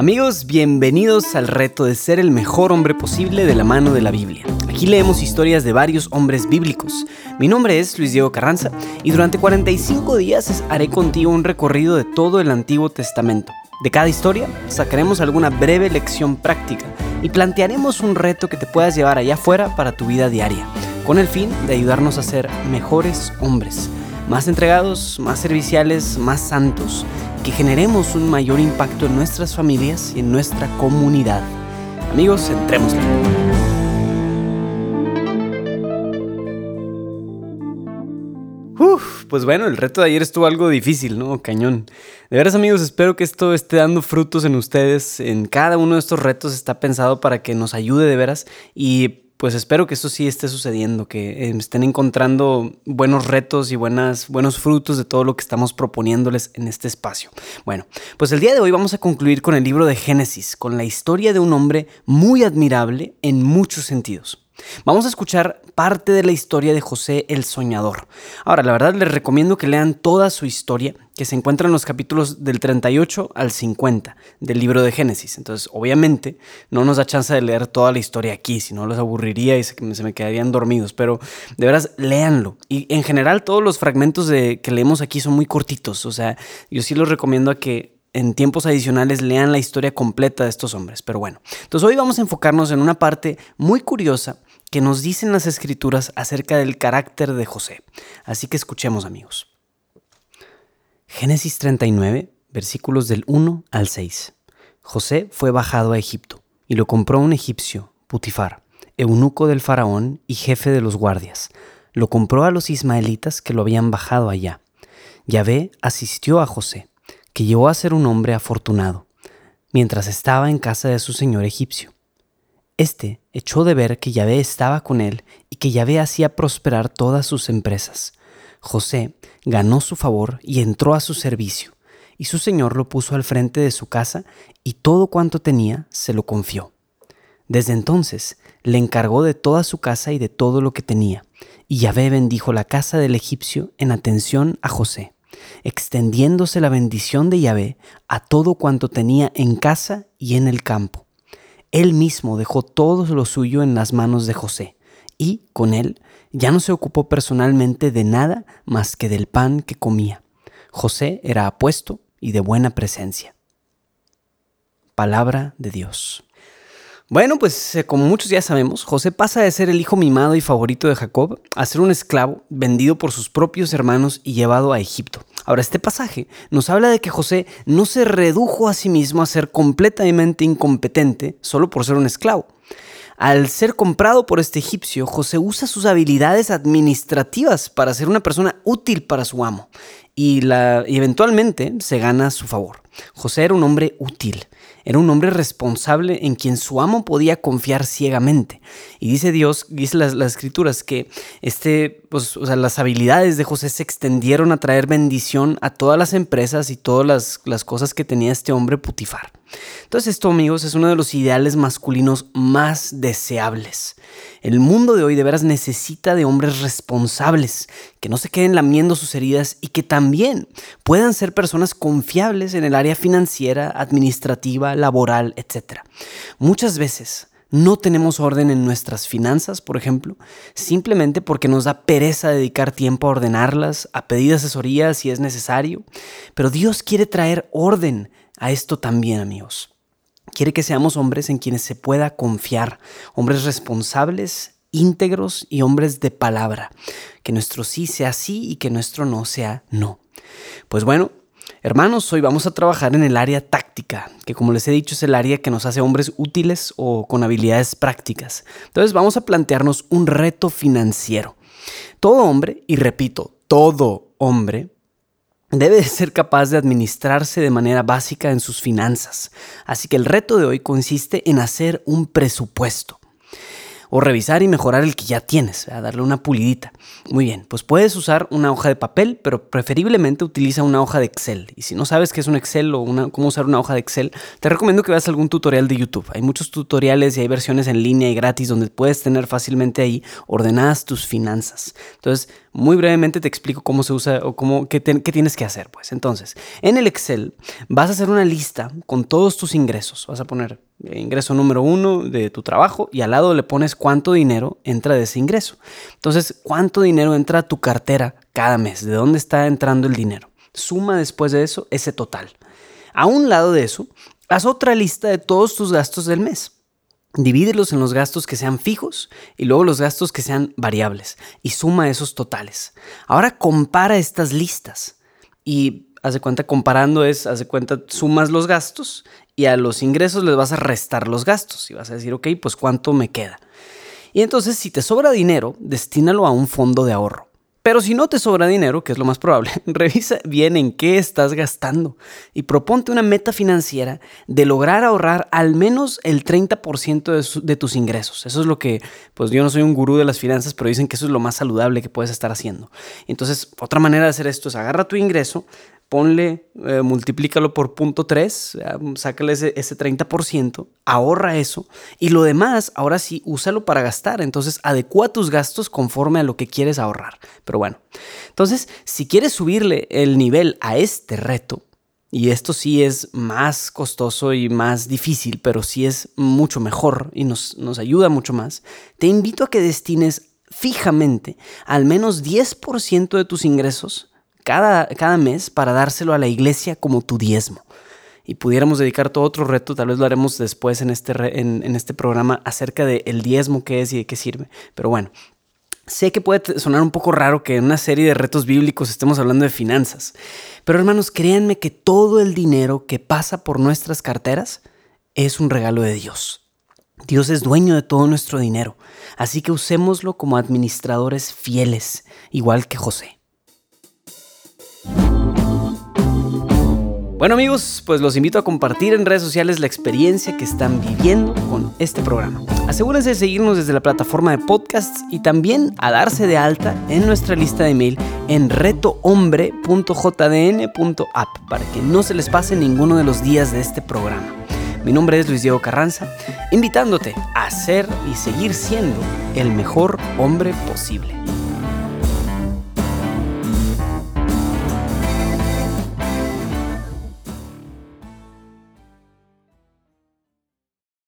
Amigos, bienvenidos al reto de ser el mejor hombre posible de la mano de la Biblia. Aquí leemos historias de varios hombres bíblicos. Mi nombre es Luis Diego Carranza y durante 45 días haré contigo un recorrido de todo el Antiguo Testamento. De cada historia sacaremos alguna breve lección práctica y plantearemos un reto que te puedas llevar allá afuera para tu vida diaria, con el fin de ayudarnos a ser mejores hombres, más entregados, más serviciales, más santos que generemos un mayor impacto en nuestras familias y en nuestra comunidad. Amigos, entremos. Uf, pues bueno, el reto de ayer estuvo algo difícil, ¿no? Cañón. De veras amigos, espero que esto esté dando frutos en ustedes. En cada uno de estos retos está pensado para que nos ayude de veras y pues espero que eso sí esté sucediendo, que eh, estén encontrando buenos retos y buenas, buenos frutos de todo lo que estamos proponiéndoles en este espacio. Bueno, pues el día de hoy vamos a concluir con el libro de Génesis, con la historia de un hombre muy admirable en muchos sentidos. Vamos a escuchar parte de la historia de José el Soñador. Ahora, la verdad les recomiendo que lean toda su historia, que se encuentra en los capítulos del 38 al 50 del libro de Génesis. Entonces, obviamente, no nos da chance de leer toda la historia aquí, si no los aburriría y se, me quedarían dormidos, pero de veras, léanlo. Y en general, todos los fragmentos de, que leemos aquí son muy cortitos, o sea, yo sí los recomiendo a que en tiempos adicionales lean la historia completa de estos hombres. Pero bueno, entonces hoy vamos a enfocarnos en una parte muy curiosa que nos dicen las escrituras acerca del carácter de José. Así que escuchemos amigos. Génesis 39, versículos del 1 al 6. José fue bajado a Egipto y lo compró un egipcio, Putifar, eunuco del faraón y jefe de los guardias. Lo compró a los ismaelitas que lo habían bajado allá. Yahvé asistió a José, que llegó a ser un hombre afortunado, mientras estaba en casa de su señor egipcio este echó de ver que Yahvé estaba con él y que Yahvé hacía prosperar todas sus empresas. José ganó su favor y entró a su servicio, y su señor lo puso al frente de su casa y todo cuanto tenía se lo confió. Desde entonces le encargó de toda su casa y de todo lo que tenía, y Yahvé bendijo la casa del egipcio en atención a José, extendiéndose la bendición de Yahvé a todo cuanto tenía en casa y en el campo él mismo dejó todo lo suyo en las manos de José, y con él ya no se ocupó personalmente de nada más que del pan que comía. José era apuesto y de buena presencia. Palabra de Dios. Bueno, pues eh, como muchos ya sabemos, José pasa de ser el hijo mimado y favorito de Jacob a ser un esclavo vendido por sus propios hermanos y llevado a Egipto. Ahora, este pasaje nos habla de que José no se redujo a sí mismo a ser completamente incompetente solo por ser un esclavo. Al ser comprado por este egipcio, José usa sus habilidades administrativas para ser una persona útil para su amo y, y eventualmente se gana su favor. José era un hombre útil. Era un hombre responsable en quien su amo podía confiar ciegamente. Y dice Dios, dice las, escrituras, que este, pues, las habilidades de José se extendieron a traer bendición a todas las empresas y todas las, las cosas que tenía este hombre Putifar. Entonces esto, amigos, es uno de los ideales masculinos más deseables. El mundo de hoy de veras necesita de hombres responsables, que no se queden lamiendo sus heridas y que también puedan ser personas confiables en el área financiera, administrativa, laboral, etc. Muchas veces no tenemos orden en nuestras finanzas, por ejemplo, simplemente porque nos da pereza dedicar tiempo a ordenarlas, a pedir asesoría si es necesario. Pero Dios quiere traer orden a esto también, amigos. Quiere que seamos hombres en quienes se pueda confiar, hombres responsables, íntegros y hombres de palabra. Que nuestro sí sea sí y que nuestro no sea no. Pues bueno, Hermanos, hoy vamos a trabajar en el área táctica, que como les he dicho es el área que nos hace hombres útiles o con habilidades prácticas. Entonces vamos a plantearnos un reto financiero. Todo hombre, y repito, todo hombre, debe ser capaz de administrarse de manera básica en sus finanzas. Así que el reto de hoy consiste en hacer un presupuesto o revisar y mejorar el que ya tienes, a darle una pulidita. Muy bien, pues puedes usar una hoja de papel, pero preferiblemente utiliza una hoja de Excel. Y si no sabes qué es un Excel o cómo usar una hoja de Excel, te recomiendo que veas algún tutorial de YouTube. Hay muchos tutoriales y hay versiones en línea y gratis donde puedes tener fácilmente ahí ordenadas tus finanzas. Entonces, Muy brevemente te explico cómo se usa o cómo, qué, qué, tienes que hacer. Pues entonces, en el Excel vas a hacer una lista con todos tus ingresos. Vas a poner ingreso número uno de tu trabajo y al lado le pones cuánto dinero entra de ese ingreso. Entonces, cuánto dinero entra a tu cartera cada mes, de dónde está entrando el dinero. Suma después de eso ese total. A un lado de eso, haz otra lista de todos tus gastos del mes. Divídelos en los gastos que sean fijos y luego los gastos que sean variables y suma esos totales. Ahora compara estas listas y hace cuenta comparando es, hace cuenta, sumas los gastos y a los ingresos les vas a restar los gastos y vas a decir, ok, pues cuánto me queda. Y entonces si te sobra dinero, destínalo a un fondo de ahorro. Pero si no te sobra dinero, que es lo más probable, revisa bien en qué estás gastando y proponte una meta financiera de lograr ahorrar al menos el 30% de, tus ingresos. Eso es lo que, pues yo no soy un gurú de las finanzas, pero dicen que eso es lo más saludable que puedes estar haciendo. Entonces, otra manera de hacer esto es agarra tu ingreso, ponle, eh, multiplícalo por punto 3, sácale ese, ese 30%, ahorra eso y lo demás, ahora sí, úsalo para gastar. Entonces, adecua tus gastos conforme a lo que quieres ahorrar. Pero bueno, entonces, si quieres subirle el nivel a este reto, y esto sí es más costoso y más difícil, pero sí es mucho mejor y nos, nos ayuda mucho más, te invito a que destines fijamente al menos 10% de tus ingresos cada, cada mes para dárselo a la iglesia como tu diezmo. Y pudiéramos dedicar todo otro reto, tal vez lo haremos después en este, en, este programa acerca del el diezmo que es y de qué sirve. Pero bueno, Sé que puede sonar un poco raro que en una serie de retos bíblicos estemos hablando de finanzas, pero hermanos, créanme que todo el dinero que pasa por nuestras carteras es un regalo de Dios. Dios es dueño de todo nuestro dinero, así que usémoslo como administradores fieles, igual que José. Bueno amigos, pues los invito a compartir en redes sociales la experiencia que están viviendo con este programa. Asegúrense de seguirnos desde la plataforma de podcasts y también a darse de alta en nuestra lista de email en retohombre.jdn.app para que no se les pase ninguno de los días de este programa. Mi nombre es Luis Diego Carranza, invitándote a ser y seguir siendo el mejor hombre posible.